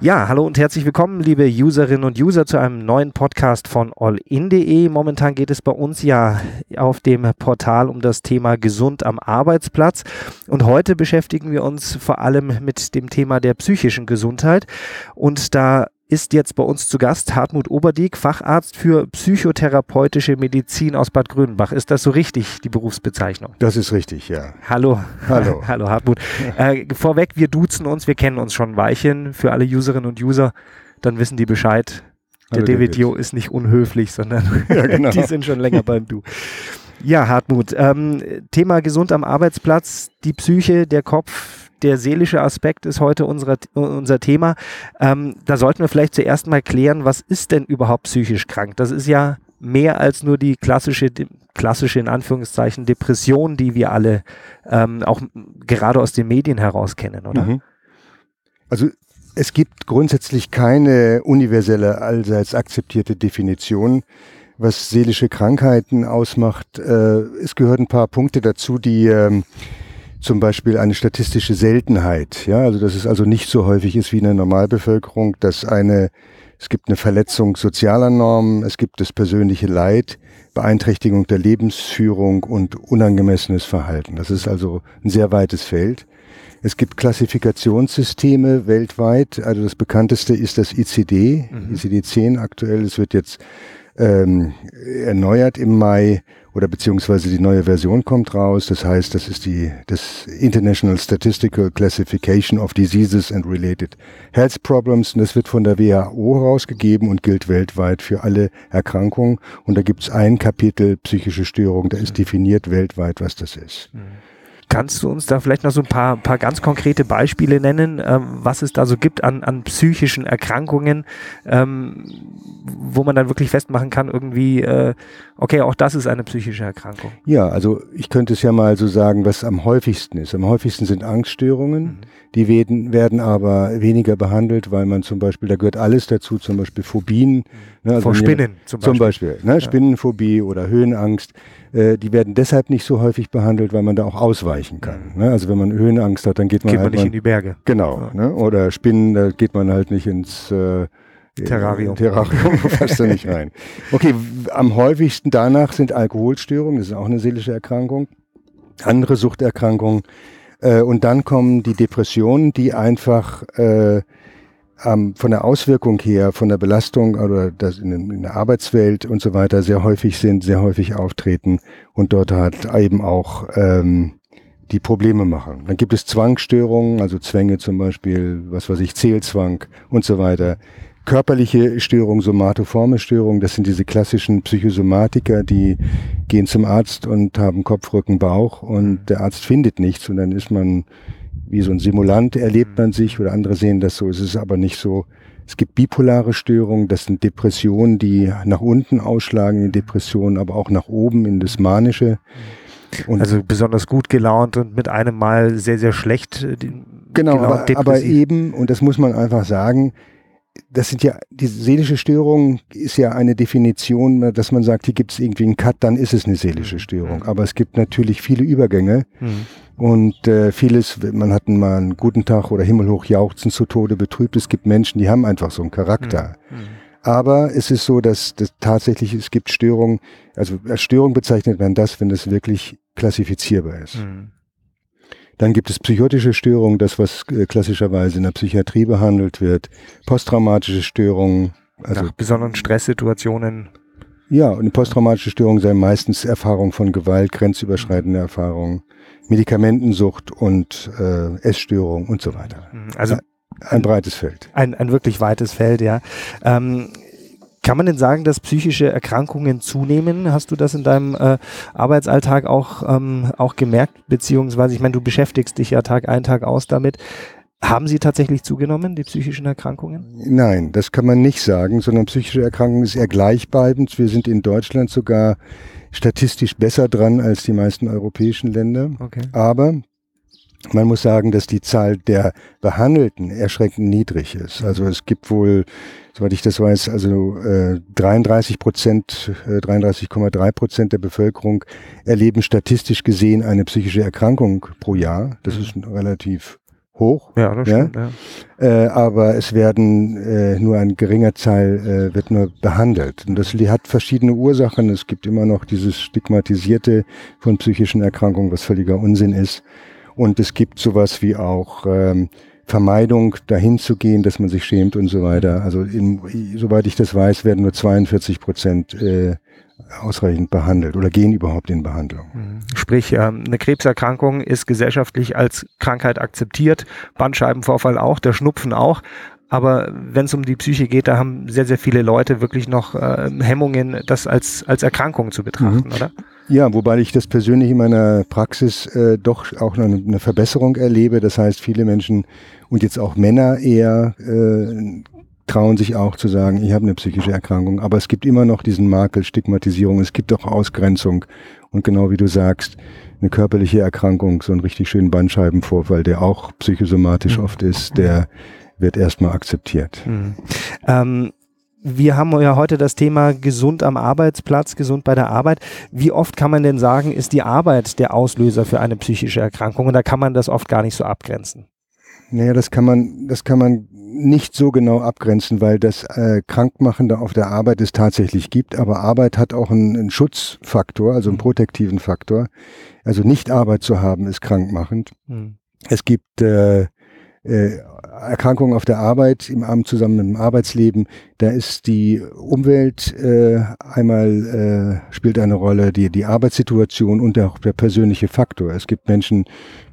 Ja, hallo und herzlich willkommen, liebe Userinnen und User, zu einem neuen Podcast von allin.de. Momentan geht es bei uns ja auf dem Portal um das Thema Gesund am Arbeitsplatz. Und heute beschäftigen wir uns vor allem mit dem Thema der psychischen Gesundheit. Und da ist jetzt bei uns zu Gast Hartmut Oberdieck, Facharzt für psychotherapeutische Medizin aus Bad Grönbach. Ist das so richtig, die Berufsbezeichnung? Das ist richtig, ja. Hallo. Hallo. Hallo Hartmut. Äh, vorweg, wir duzen uns, wir kennen uns schon ein Weilchen. Für alle Userinnen und User, dann wissen die Bescheid. Der Hallo, David David. Jo ist nicht unhöflich, sondern Ja, genau. die sind schon länger beim Du. Ja, Hartmut, ähm, Thema gesund am Arbeitsplatz, die Psyche, der Kopf, der seelische Aspekt ist heute unsere, unser Thema. Ähm, da sollten wir vielleicht zuerst mal klären, was ist denn überhaupt psychisch krank? Das ist ja mehr als nur die klassische, die klassische in Anführungszeichen Depression, die wir alle ähm, auch gerade aus den Medien heraus kennen, oder? Mhm. Also es gibt grundsätzlich keine universelle, allseits akzeptierte Definition, was seelische Krankheiten ausmacht. Äh, es gehören ein paar Punkte dazu, die ähm, zum Beispiel eine statistische Seltenheit, ja, also dass es also nicht so häufig ist wie in der Normalbevölkerung, dass eine, es gibt eine Verletzung sozialer Normen, es gibt das persönliche Leid, Beeinträchtigung der Lebensführung und unangemessenes Verhalten. Das ist also ein sehr weites Feld. Es gibt Klassifikationssysteme weltweit. Also das bekannteste ist das ICD, Mhm. ICD-10 aktuell. Es wird jetzt ähm, erneuert im Mai oder beziehungsweise die neue Version kommt raus. Das heißt, das ist die das International Statistical Classification of Diseases and Related Health Problems. Und das wird von der WHO herausgegeben und gilt weltweit für alle Erkrankungen. Und da gibt es ein Kapitel psychische Störung. Da ist definiert weltweit, was das ist. Kannst du uns da vielleicht noch so ein paar, paar ganz konkrete Beispiele nennen, ähm, was es da so gibt an, an psychischen Erkrankungen, ähm, wo man dann wirklich festmachen kann, irgendwie, äh, okay, auch das ist eine psychische Erkrankung. Ja, also ich könnte es ja mal so sagen, was am häufigsten ist. Am häufigsten sind Angststörungen. Mhm. Die werden, werden aber weniger behandelt, weil man zum Beispiel, da gehört alles dazu, zum Beispiel Phobien. Ne, also Vor Spinnen zum Beispiel. Zum Beispiel, ne, Spinnenphobie oder Höhenangst. Äh, die werden deshalb nicht so häufig behandelt, weil man da auch ausweichen kann. Ne? Also wenn man Höhenangst hat, dann geht man Geht man halt nicht mal, in die Berge. Genau. Ne? Oder Spinnen, da geht man halt nicht ins äh, Terrarium. äh, Terrarium passt da nicht rein. Okay, am häufigsten danach sind Alkoholstörungen, das ist auch eine seelische Erkrankung, andere Suchterkrankungen. Äh, und dann kommen die Depressionen, die einfach äh, ähm, von der Auswirkung her, von der Belastung oder das in, in der Arbeitswelt und so weiter sehr häufig sind, sehr häufig auftreten und dort halt eben auch ähm, die Probleme machen. Dann gibt es Zwangsstörungen, also Zwänge zum Beispiel, was weiß ich, Zählzwang und so weiter. Körperliche Störungen, somatoforme Störungen, das sind diese klassischen Psychosomatiker, die gehen zum Arzt und haben Kopf, Rücken, Bauch und der Arzt findet nichts und dann ist man wie so ein Simulant, erlebt man sich oder andere sehen das so, es ist aber nicht so. Es gibt bipolare Störungen, das sind Depressionen, die nach unten ausschlagen in Depressionen, aber auch nach oben in das Manische. Und Also besonders gut gelaunt und mit einem Mal sehr, sehr schlecht. äh, Genau, gelaunt, aber, aber eben, und das muss man einfach sagen, das sind ja, die seelische Störung ist ja eine Definition, dass man sagt, hier gibt es irgendwie einen Cut, dann ist es eine seelische Störung. Aber es gibt natürlich viele Übergänge Mhm. und äh, vieles, man hat mal einen guten Tag oder himmelhoch jauchzen zu Tode betrübt. Es gibt Menschen, die haben einfach so einen Charakter. Mhm. Aber es ist so, dass, dass tatsächlich es gibt Störungen, also als Störung bezeichnet man das, wenn das wirklich klassifizierbar ist. Mhm. Dann gibt es psychotische Störungen, das was äh, klassischerweise in der Psychiatrie behandelt wird, posttraumatische Störungen, also Nach besonderen Stresssituationen. ja, und eine posttraumatische Störung sei meistens Erfahrung von Gewalt, grenzüberschreitende Erfahrungen, Medikamentensucht und äh, Essstörung und so weiter. Also Ein breites Feld. ein, ein wirklich weites Feld, ja. Ähm, kann man denn sagen, dass psychische Erkrankungen zunehmen? Hast du das in deinem äh, Arbeitsalltag auch, ähm, auch gemerkt? Beziehungsweise, ich meine, du beschäftigst dich ja Tag ein, Tag aus damit. Haben sie tatsächlich zugenommen, die psychischen Erkrankungen? Nein, das kann man nicht sagen, sondern psychische Erkrankung ist eher gleichbleibend. Wir sind in Deutschland sogar statistisch besser dran als die meisten europäischen Länder. Okay. Aber man muss sagen, dass die Zahl der Behandelten erschreckend niedrig ist. Also es gibt wohl, soweit ich das weiß, also äh, 33 Prozent, äh, 33,3 Prozent der Bevölkerung erleben statistisch gesehen eine psychische Erkrankung pro Jahr. Das ist ein relativ hoch. Ja, das Ja? stimmt. Ja. Äh, aber es werden äh, nur ein geringer Teil äh, wird nur behandelt. Und das hat verschiedene Ursachen. Es gibt immer noch dieses Stigmatisierte von psychischen Erkrankungen, was völliger Unsinn ist. Und es gibt sowas wie auch ähm, Vermeidung, dahin zu gehen, dass man sich schämt und so weiter. Also in, soweit ich das weiß, werden nur 42 Prozent äh, ausreichend behandelt oder gehen überhaupt in Behandlung. Sprich, ähm, eine Krebserkrankung ist gesellschaftlich als Krankheit akzeptiert, Bandscheibenvorfall auch, der Schnupfen auch. Aber wenn es um die Psyche geht, da haben sehr, sehr viele Leute wirklich noch äh, Hemmungen, das als, als Erkrankung zu betrachten, oder? Ja, wobei ich das persönlich in meiner Praxis äh, doch auch eine, eine Verbesserung erlebe. Das heißt, viele Menschen und jetzt auch Männer eher äh, trauen sich auch zu sagen, ich habe eine psychische Erkrankung. Aber es gibt immer noch diesen Makel, Stigmatisierung, es gibt auch Ausgrenzung. Und genau wie du sagst, eine körperliche Erkrankung, so einen richtig schönen Bandscheibenvorfall, der auch psychosomatisch Mhm. oft ist, der wird erstmal akzeptiert. Mhm. Ähm, wir haben ja heute das Thema gesund am Arbeitsplatz, gesund bei der Arbeit. Wie oft kann man denn sagen, ist die Arbeit der Auslöser für eine psychische Erkrankung? Und da kann man das oft gar nicht so abgrenzen. Naja, das kann man, das kann man nicht so genau abgrenzen, weil das äh, Krankmachende auf der Arbeit es tatsächlich gibt. Aber Arbeit hat auch einen, einen Schutzfaktor, also einen Mhm. protektiven Faktor. Also nicht Arbeit zu haben ist krankmachend. Mhm. Es gibt äh, äh, Erkrankungen auf der Arbeit im Abend zusammen mit dem Arbeitsleben. Da ist die Umwelt äh, einmal äh, spielt eine Rolle, die, die Arbeitssituation und auch der persönliche Faktor. Es gibt Menschen,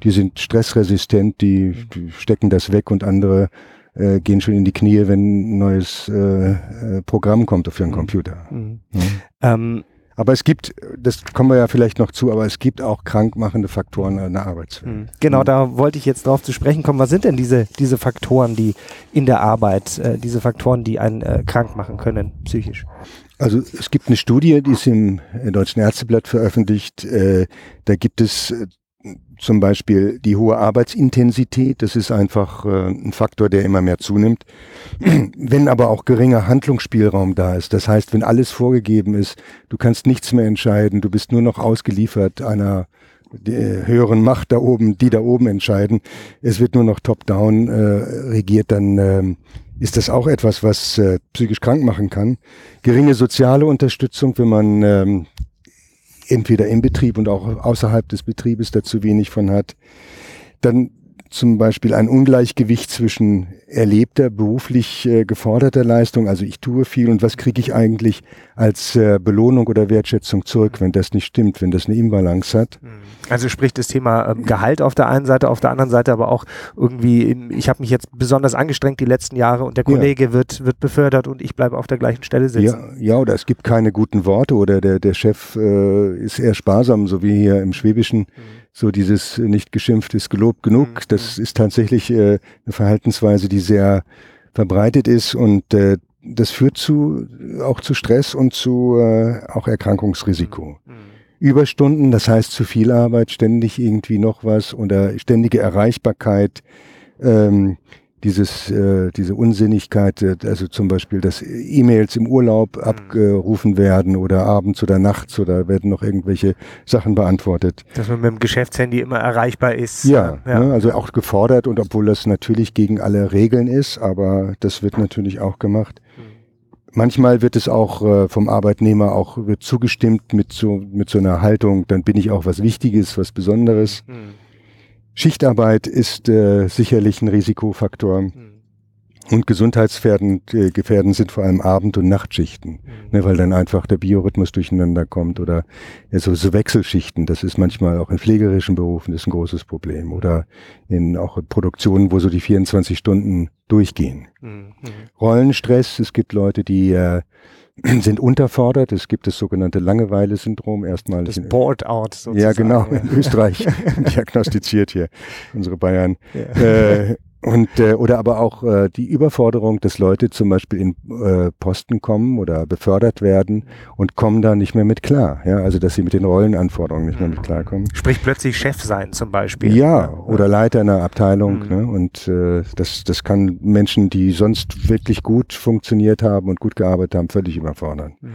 die sind stressresistent, die, die stecken das weg und andere äh, gehen schon in die Knie, wenn ein neues äh, äh, Programm kommt auf ihren Mhm. Computer. Mhm. Ja. Ähm, Aber es gibt, das kommen wir ja vielleicht noch zu, aber es gibt auch krankmachende Faktoren in der Arbeitswelt. Mhm. Genau, da wollte ich jetzt drauf zu sprechen kommen. Was sind denn diese, diese Faktoren, die in der Arbeit, äh, diese Faktoren, die einen äh, krank machen können, psychisch? Also es gibt eine Studie, die ist im äh, Deutschen Ärzteblatt veröffentlicht. Äh, da gibt es äh, zum Beispiel die hohe Arbeitsintensität. Das ist einfach äh, ein Faktor, der immer mehr zunimmt. wenn aber auch geringer Handlungsspielraum da ist, das heißt, wenn alles vorgegeben ist, du kannst nichts mehr entscheiden, du bist nur noch ausgeliefert einer der höheren Macht da oben, die da oben entscheiden. Es wird nur noch top-down äh, regiert, dann ähm, ist das auch etwas, was äh, psychisch krank machen kann. Geringe soziale Unterstützung, wenn man ähm, entweder im Betrieb und auch außerhalb des Betriebes dazu wenig von hat. Dann zum Beispiel ein Ungleichgewicht zwischen erlebter, beruflich äh, geforderter Leistung, also ich tue viel und was kriege ich eigentlich als äh, Belohnung oder Wertschätzung zurück, wenn das nicht stimmt, wenn das eine Imbalance hat. Also sprich das Thema ähm, Gehalt auf der einen Seite, auf der anderen Seite aber auch irgendwie, ich habe mich jetzt besonders angestrengt die letzten Jahre und der Ja. Kollege wird, wird befördert und ich bleibe auf der gleichen Stelle sitzen. Ja, ja, oder es gibt keine guten Worte oder der, der Chef äh, ist eher sparsam, so wie hier im Schwäbischen. So dieses äh, nicht geschimpft ist gelobt genug. Mhm. Das ist tatsächlich äh, eine Verhaltensweise, die sehr verbreitet ist und äh, das führt zu auch zu Stress und zu äh, auch Erkrankungsrisiko. Mhm. Überstunden, das heißt zu viel Arbeit, ständig irgendwie noch was oder ständige Erreichbarkeit, ähm, dieses, äh, diese Unsinnigkeit, äh, also zum Beispiel, dass E-Mails im Urlaub abgerufen werden oder abends oder nachts oder werden noch irgendwelche Sachen beantwortet. Dass man mit dem Geschäftshandy immer erreichbar ist. Ja, ja. Ne, also auch gefordert und obwohl das natürlich gegen alle Regeln ist, aber das wird natürlich auch gemacht. Manchmal wird es auch äh, vom Arbeitnehmer auch wird zugestimmt mit so mit so einer Haltung, dann bin ich auch was Wichtiges, was Besonderes. Mhm. Schichtarbeit ist äh, sicherlich ein Risikofaktor Mhm. und gesundheitsgefährdend äh, gefährdend sind vor allem Abend- und Nachtschichten, ne, weil dann einfach der Biorhythmus durcheinander kommt oder ja, so, so Wechselschichten. Das ist manchmal auch in pflegerischen Berufen ist ein großes Problem oder in auch in Produktionen, wo so die 24 Stunden durchgehen. Mhm. Mhm. Rollenstress, es gibt Leute, die äh, sind unterfordert. Es gibt das sogenannte Langeweile-Syndrom. Erstmal Das in- Board-out sozusagen. ja, genau, in Österreich diagnostiziert hier, unsere Bayern. Ja. Äh, und, äh, oder aber auch äh, die Überforderung, dass Leute zum Beispiel in äh, Posten kommen oder befördert werden und kommen da nicht mehr mit klar. Ja, also dass sie mit den Rollenanforderungen nicht mehr mit klarkommen. Sprich plötzlich Chef sein zum Beispiel. Ja, oder Leiter einer Abteilung. Mhm. Ne? Und äh, das, das kann Menschen, die sonst wirklich gut funktioniert haben und gut gearbeitet haben, völlig überfordern. Mhm.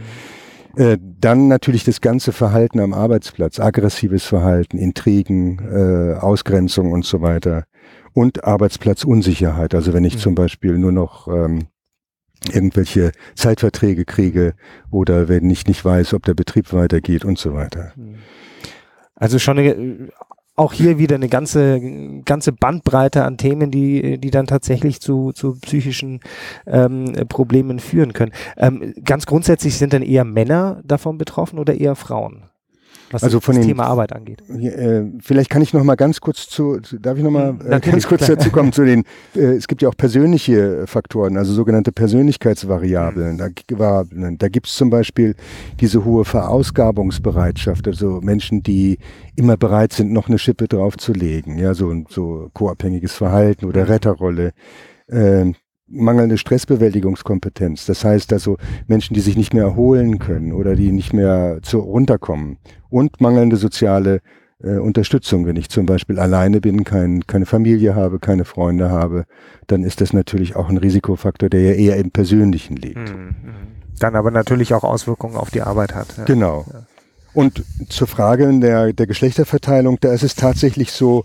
Äh, dann natürlich das ganze Verhalten am Arbeitsplatz, aggressives Verhalten, Intrigen, äh, Ausgrenzung und so weiter. Und Arbeitsplatzunsicherheit. Also wenn ich mhm. zum Beispiel nur noch ähm, irgendwelche Zeitverträge kriege oder wenn ich nicht weiß, ob der Betrieb weitergeht und so weiter. Mhm. Also schon eine, auch hier wieder eine ganze, ganze Bandbreite an Themen, die, die dann tatsächlich zu, zu psychischen ähm, Problemen führen können. Ähm, ganz grundsätzlich sind dann eher Männer davon betroffen oder eher Frauen? Was also von das den, Thema Arbeit angeht. Äh, vielleicht kann ich noch mal ganz kurz zu, darf ich noch mal äh, ganz kurz dazu kommen zu den, äh, es gibt ja auch persönliche Faktoren, also sogenannte Persönlichkeitsvariablen. Mhm. Da, war, da gibt es zum Beispiel diese hohe Verausgabungsbereitschaft, also Menschen, die immer bereit sind, noch eine Schippe draufzulegen, ja, so, so co-abhängiges Verhalten oder mhm. Retterrolle. Äh, mangelnde Stressbewältigungskompetenz. Das heißt also Menschen, die sich nicht mehr erholen können oder die nicht mehr zu runterkommen. Und mangelnde soziale äh, Unterstützung. Wenn ich zum Beispiel alleine bin, kein, keine Familie habe, keine Freunde habe, dann ist das natürlich auch ein Risikofaktor, der ja eher im Persönlichen liegt. Mhm, mhm. Dann aber natürlich auch Auswirkungen auf die Arbeit hat. Ja. Genau. Ja. Und zur Frage der, der Geschlechterverteilung, da ist es tatsächlich so,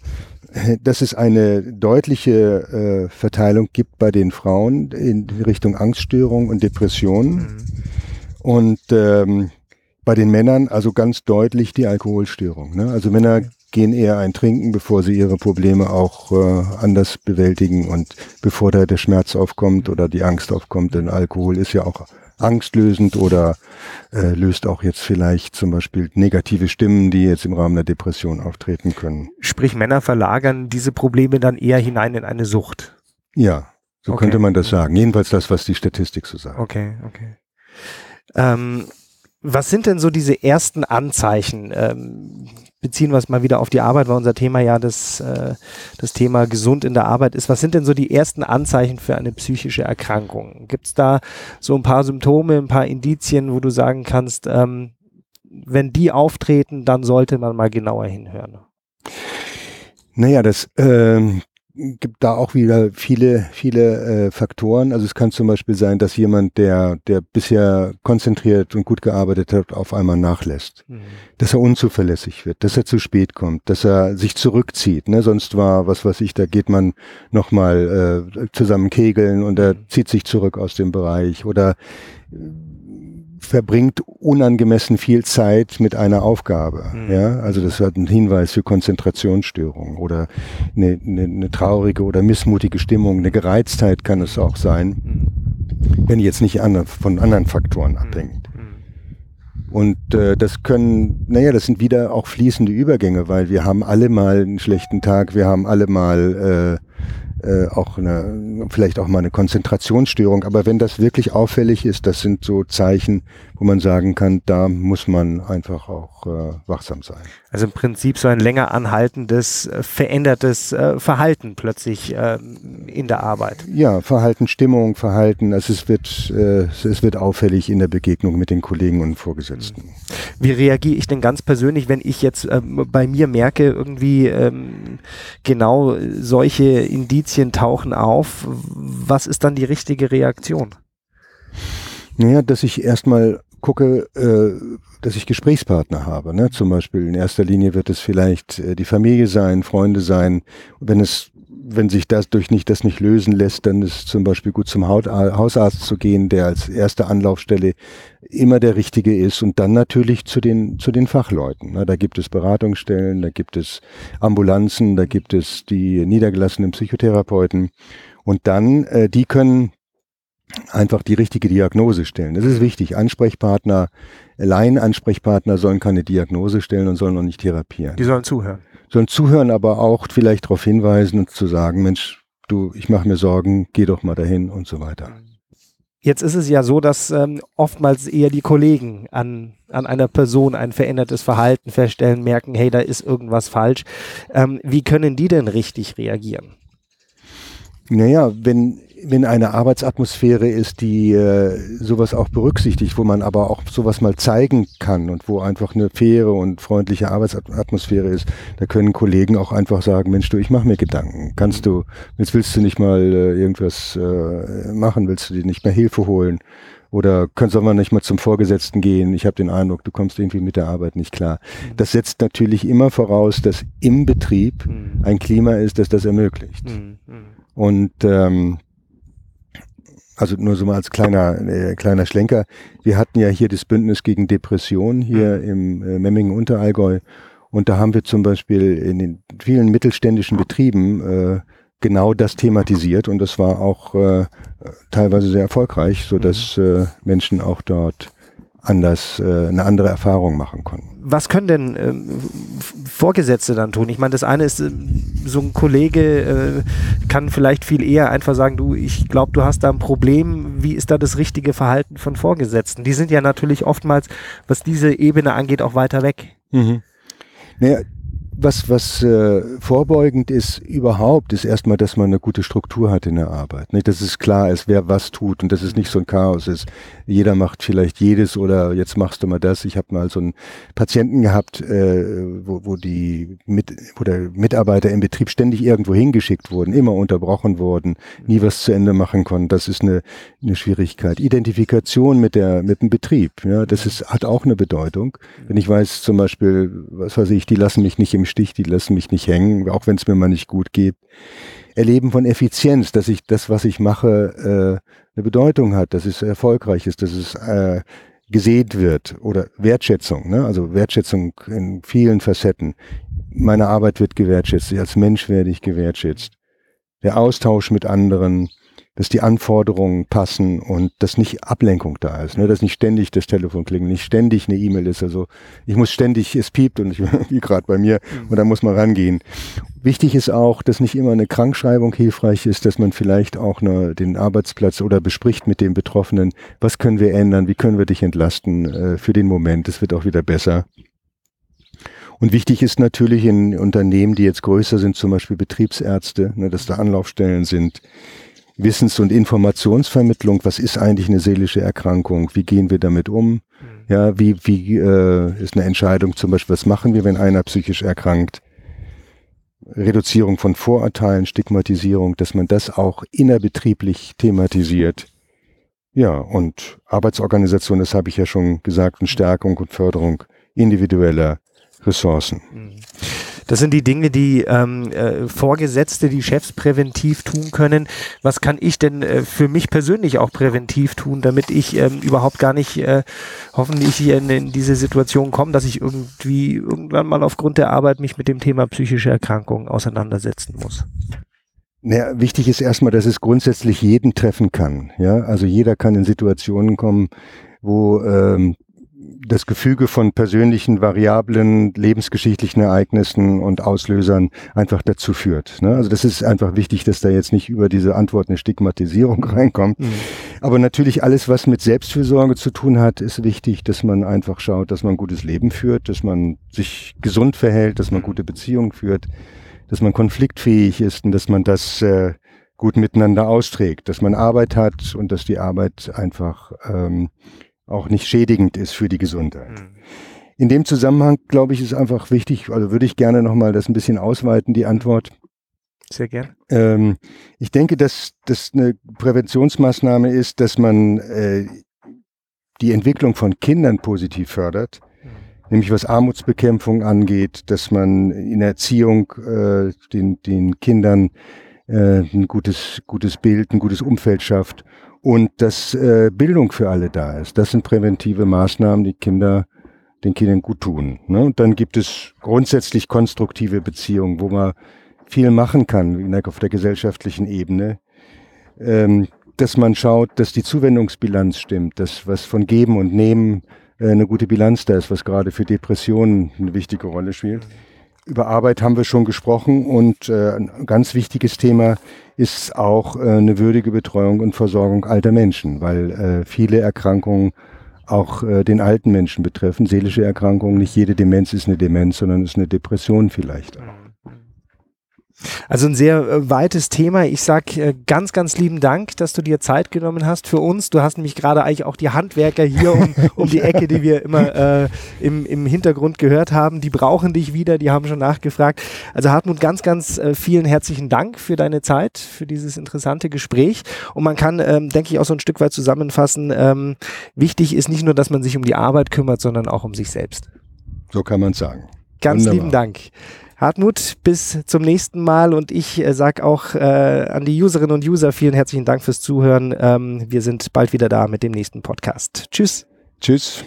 dass es eine deutliche äh, Verteilung gibt bei den Frauen in Richtung Angststörung und Depression. Mhm. Und ähm, bei den Männern also ganz deutlich die Alkoholstörung. Ne? Also Männer gehen eher ein Trinken, bevor sie ihre Probleme auch äh, anders bewältigen und bevor da der Schmerz aufkommt oder die Angst aufkommt. Denn Alkohol ist ja auch angstlösend oder äh, löst auch jetzt vielleicht zum Beispiel negative Stimmen, die jetzt im Rahmen der Depression auftreten können. Sprich, Männer verlagern diese Probleme dann eher hinein in eine Sucht. Ja, so okay. könnte man das sagen. Jedenfalls das, was die Statistik so sagt. Okay, okay. Ähm, was sind denn so diese ersten Anzeichen? Ähm, beziehen wir es mal wieder auf die Arbeit, weil unser Thema ja das, äh, das Thema gesund in der Arbeit ist. Was sind denn so die ersten Anzeichen für eine psychische Erkrankung? Gibt es da so ein paar Symptome, ein paar Indizien, wo du sagen kannst, ähm, wenn die auftreten, dann sollte man mal genauer hinhören? Naja, das ähm, gibt da auch wieder viele, viele äh, Faktoren. Also es kann zum Beispiel sein, dass jemand, der, der bisher konzentriert und gut gearbeitet hat, auf einmal nachlässt. Mhm. Dass er unzuverlässig wird, dass er zu spät kommt, dass er sich zurückzieht. Ne? Sonst war, was weiß ich, da geht man nochmal äh, zusammen kegeln und er mhm. zieht sich zurück aus dem Bereich oder verbringt unangemessen viel Zeit mit einer Aufgabe. Mhm. Ja, also das hat einen Hinweis für Konzentrationsstörungen oder eine, eine, eine, traurige oder missmutige Stimmung, eine Gereiztheit kann es auch sein, mhm. wenn jetzt nicht andere, von anderen Faktoren mhm. abhängt. Mhm. Und äh, das können, naja, das sind wieder auch fließende Übergänge, weil wir haben alle mal einen schlechten Tag, wir haben alle mal äh, äh, auch eine, vielleicht auch mal eine Konzentrationsstörung. Aber wenn das wirklich auffällig ist, das sind so Zeichen, wo man sagen kann, da muss man einfach auch äh, wachsam sein. Also im Prinzip so ein länger anhaltendes, äh, verändertes äh, Verhalten plötzlich äh, in der Arbeit. Ja, Verhalten, Stimmung, Verhalten. Also es wird, äh, es wird auffällig in der Begegnung mit den Kollegen und Vorgesetzten. Mhm. Wie reagiere ich denn ganz persönlich, wenn ich jetzt ähm, bei mir merke, irgendwie ähm, genau solche Indizien tauchen auf? Was ist dann die richtige Reaktion? Naja, dass ich erstmal gucke, äh, dass ich Gesprächspartner habe. Ne? Zum Beispiel in erster Linie wird es vielleicht äh, die Familie sein, Freunde sein. Wenn es wenn sich das durch nicht das nicht lösen lässt, dann ist zum Beispiel gut zum Hausarzt zu gehen, der als erste Anlaufstelle immer der richtige ist und dann natürlich zu den zu den Fachleuten. Ne? Da gibt es Beratungsstellen, da gibt es Ambulanzen, da gibt es die niedergelassenen Psychotherapeuten und dann äh, die können einfach die richtige Diagnose stellen. Das ist wichtig. Ansprechpartner, Laienansprechpartner sollen keine Diagnose stellen und sollen auch nicht therapieren. Die sollen zuhören. Sollen zuhören, aber auch vielleicht darauf hinweisen und zu sagen, Mensch, du, ich mache mir Sorgen, geh doch mal dahin und so weiter. Jetzt ist es ja so, dass ähm, oftmals eher die Kollegen an, an einer Person ein verändertes Verhalten feststellen, merken, hey, da ist irgendwas falsch. Ähm, wie können die denn richtig reagieren? Naja, wenn wenn eine Arbeitsatmosphäre ist, die äh, sowas auch berücksichtigt, wo man aber auch sowas mal zeigen kann und wo einfach eine faire und freundliche Arbeitsatmosphäre ist, da können Kollegen auch einfach sagen, Mensch, du, ich mache mir Gedanken. Kannst du, jetzt willst du nicht mal äh, irgendwas äh, machen, willst du dir nicht mehr Hilfe holen? Oder können, soll man nicht mal zum Vorgesetzten gehen? Ich habe den Eindruck, du kommst irgendwie mit der Arbeit nicht klar. Mhm. Das setzt natürlich immer voraus, dass im Betrieb mhm. ein Klima ist, das das ermöglicht. Mhm. Und ähm, also nur so mal als kleiner, äh, kleiner Schlenker. Wir hatten ja hier das Bündnis gegen Depression hier mhm. im äh, Memmingen Unterallgäu. Und da haben wir zum Beispiel in den vielen mittelständischen Betrieben äh, genau das thematisiert und das war auch äh, teilweise sehr erfolgreich, so dass mhm. äh, Menschen auch dort anders äh, eine andere Erfahrung machen konnten. Was können denn äh, Vorgesetzte dann tun? Ich meine, das eine ist, äh, so ein Kollege äh, kann vielleicht viel eher einfach sagen, du, ich glaube, du hast da ein Problem. Wie ist da das richtige Verhalten von Vorgesetzten? Die sind ja natürlich oftmals, was diese Ebene angeht, auch weiter weg. Mhm. Naja, was, was äh, vorbeugend ist überhaupt, ist erstmal, dass man eine gute Struktur hat in der Arbeit. Nicht? Dass es klar ist, wer was tut und dass es nicht so ein Chaos ist. Jeder macht vielleicht jedes oder jetzt machst du mal das. Ich habe mal so einen Patienten gehabt, äh, wo, wo die mit, wo der Mitarbeiter im Betrieb ständig irgendwo hingeschickt wurden, immer unterbrochen wurden, nie was zu Ende machen konnten. Das ist eine, eine Schwierigkeit. Identifikation mit der mit dem Betrieb, ja, das ist, hat auch eine Bedeutung. Wenn ich weiß zum Beispiel, was weiß ich, die lassen mich nicht im Stich, die lassen mich nicht hängen, auch wenn es mir mal nicht gut geht. Erleben von Effizienz, dass ich das, was ich mache, äh, eine Bedeutung hat, dass es erfolgreich ist, dass es äh, gesät wird oder Wertschätzung, ne? also Wertschätzung in vielen Facetten. Meine Arbeit wird gewertschätzt, als Mensch werde ich gewertschätzt. Der Austausch mit anderen, dass die Anforderungen passen und dass nicht Ablenkung da ist, ne? dass nicht ständig das Telefon klingelt, nicht ständig eine E-Mail ist. Also ich muss ständig, es piept und ich, wie gerade bei mir, mhm. und da muss man rangehen. Wichtig ist auch, dass nicht immer eine Krankschreibung hilfreich ist, dass man vielleicht auch eine, den Arbeitsplatz oder bespricht mit dem Betroffenen, was können wir ändern, wie können wir dich entlasten äh, für den Moment, es wird auch wieder besser. Und wichtig ist natürlich in Unternehmen, die jetzt größer sind, zum Beispiel Betriebsärzte, ne, dass da Anlaufstellen sind, Wissens- und Informationsvermittlung, was ist eigentlich eine seelische Erkrankung, wie gehen wir damit um, mhm. ja, wie, wie äh, ist eine Entscheidung zum Beispiel, was machen wir, wenn einer psychisch erkrankt, Reduzierung von Vorurteilen, Stigmatisierung, dass man das auch innerbetrieblich thematisiert. Ja, und Arbeitsorganisation, das habe ich ja schon gesagt, und Stärkung und Förderung individueller Ressourcen. Mhm. Das sind die Dinge, die ähm, äh, Vorgesetzte, die Chefs präventiv tun können. Was kann ich denn äh, für mich persönlich auch präventiv tun, damit ich ähm, überhaupt gar nicht äh, hoffentlich in, in diese Situation komme, dass ich irgendwie irgendwann mal aufgrund der Arbeit mich mit dem Thema psychische Erkrankungen auseinandersetzen muss? Naja, wichtig ist erstmal, dass es grundsätzlich jeden treffen kann. Ja, also jeder kann in Situationen kommen, wo ähm, das Gefüge von persönlichen Variablen, lebensgeschichtlichen Ereignissen und Auslösern einfach dazu führt. Ne? Also das ist einfach wichtig, dass da jetzt nicht über diese Antwort eine Stigmatisierung reinkommt. Mhm. Aber natürlich alles, was mit Selbstfürsorge zu tun hat, ist wichtig, dass man einfach schaut, dass man ein gutes Leben führt, dass man sich gesund verhält, dass man gute Beziehungen führt, dass man konfliktfähig ist und dass man das äh, gut miteinander austrägt, dass man Arbeit hat und dass die Arbeit einfach ähm, auch nicht schädigend ist für die Gesundheit. Mhm. In dem Zusammenhang, glaube ich, ist einfach wichtig, also würde ich gerne nochmal das ein bisschen ausweiten, die Antwort. Sehr gern. Ähm, ich denke, dass das eine Präventionsmaßnahme ist, dass man äh, die Entwicklung von Kindern positiv fördert, mhm. nämlich was Armutsbekämpfung angeht, dass man in Erziehung äh, den, den Kindern äh, ein gutes, gutes Bild, ein gutes Umfeld schafft und dass äh, Bildung für alle da ist. Das sind präventive Maßnahmen, die Kinder den Kindern gut tun. Ne? Und dann gibt es grundsätzlich konstruktive Beziehungen, wo man viel machen kann auf der gesellschaftlichen Ebene. Ähm, dass man schaut, dass die Zuwendungsbilanz stimmt, dass was von Geben und Nehmen äh, eine gute Bilanz da ist, was gerade für Depressionen eine wichtige Rolle spielt. Über Arbeit haben wir schon gesprochen und äh, ein ganz wichtiges Thema ist auch äh, eine würdige Betreuung und Versorgung alter Menschen, weil äh, viele Erkrankungen auch äh, den alten Menschen betreffen. Seelische Erkrankungen, nicht jede Demenz ist eine Demenz, sondern ist eine Depression vielleicht auch. Also ein sehr äh, weites Thema. Ich sag äh, ganz, ganz lieben Dank, dass du dir Zeit genommen hast für uns. Du hast nämlich gerade eigentlich auch die Handwerker hier um, um die Ecke, die wir immer äh, im, im Hintergrund gehört haben. Die brauchen dich wieder, die haben schon nachgefragt. Also Hartmut, ganz, ganz äh, vielen herzlichen Dank für deine Zeit, für dieses interessante Gespräch. Und man kann, ähm, denke ich, auch so ein Stück weit zusammenfassen, ähm, wichtig ist nicht nur, dass man sich um die Arbeit kümmert, sondern auch um sich selbst. So kann man sagen. Ganz Wunderbar. lieben Dank. Hartmut, bis zum nächsten Mal und ich äh, sage auch äh, an die Userinnen und User vielen herzlichen Dank fürs Zuhören. Ähm, wir sind bald wieder da mit dem nächsten Podcast. Tschüss. Tschüss.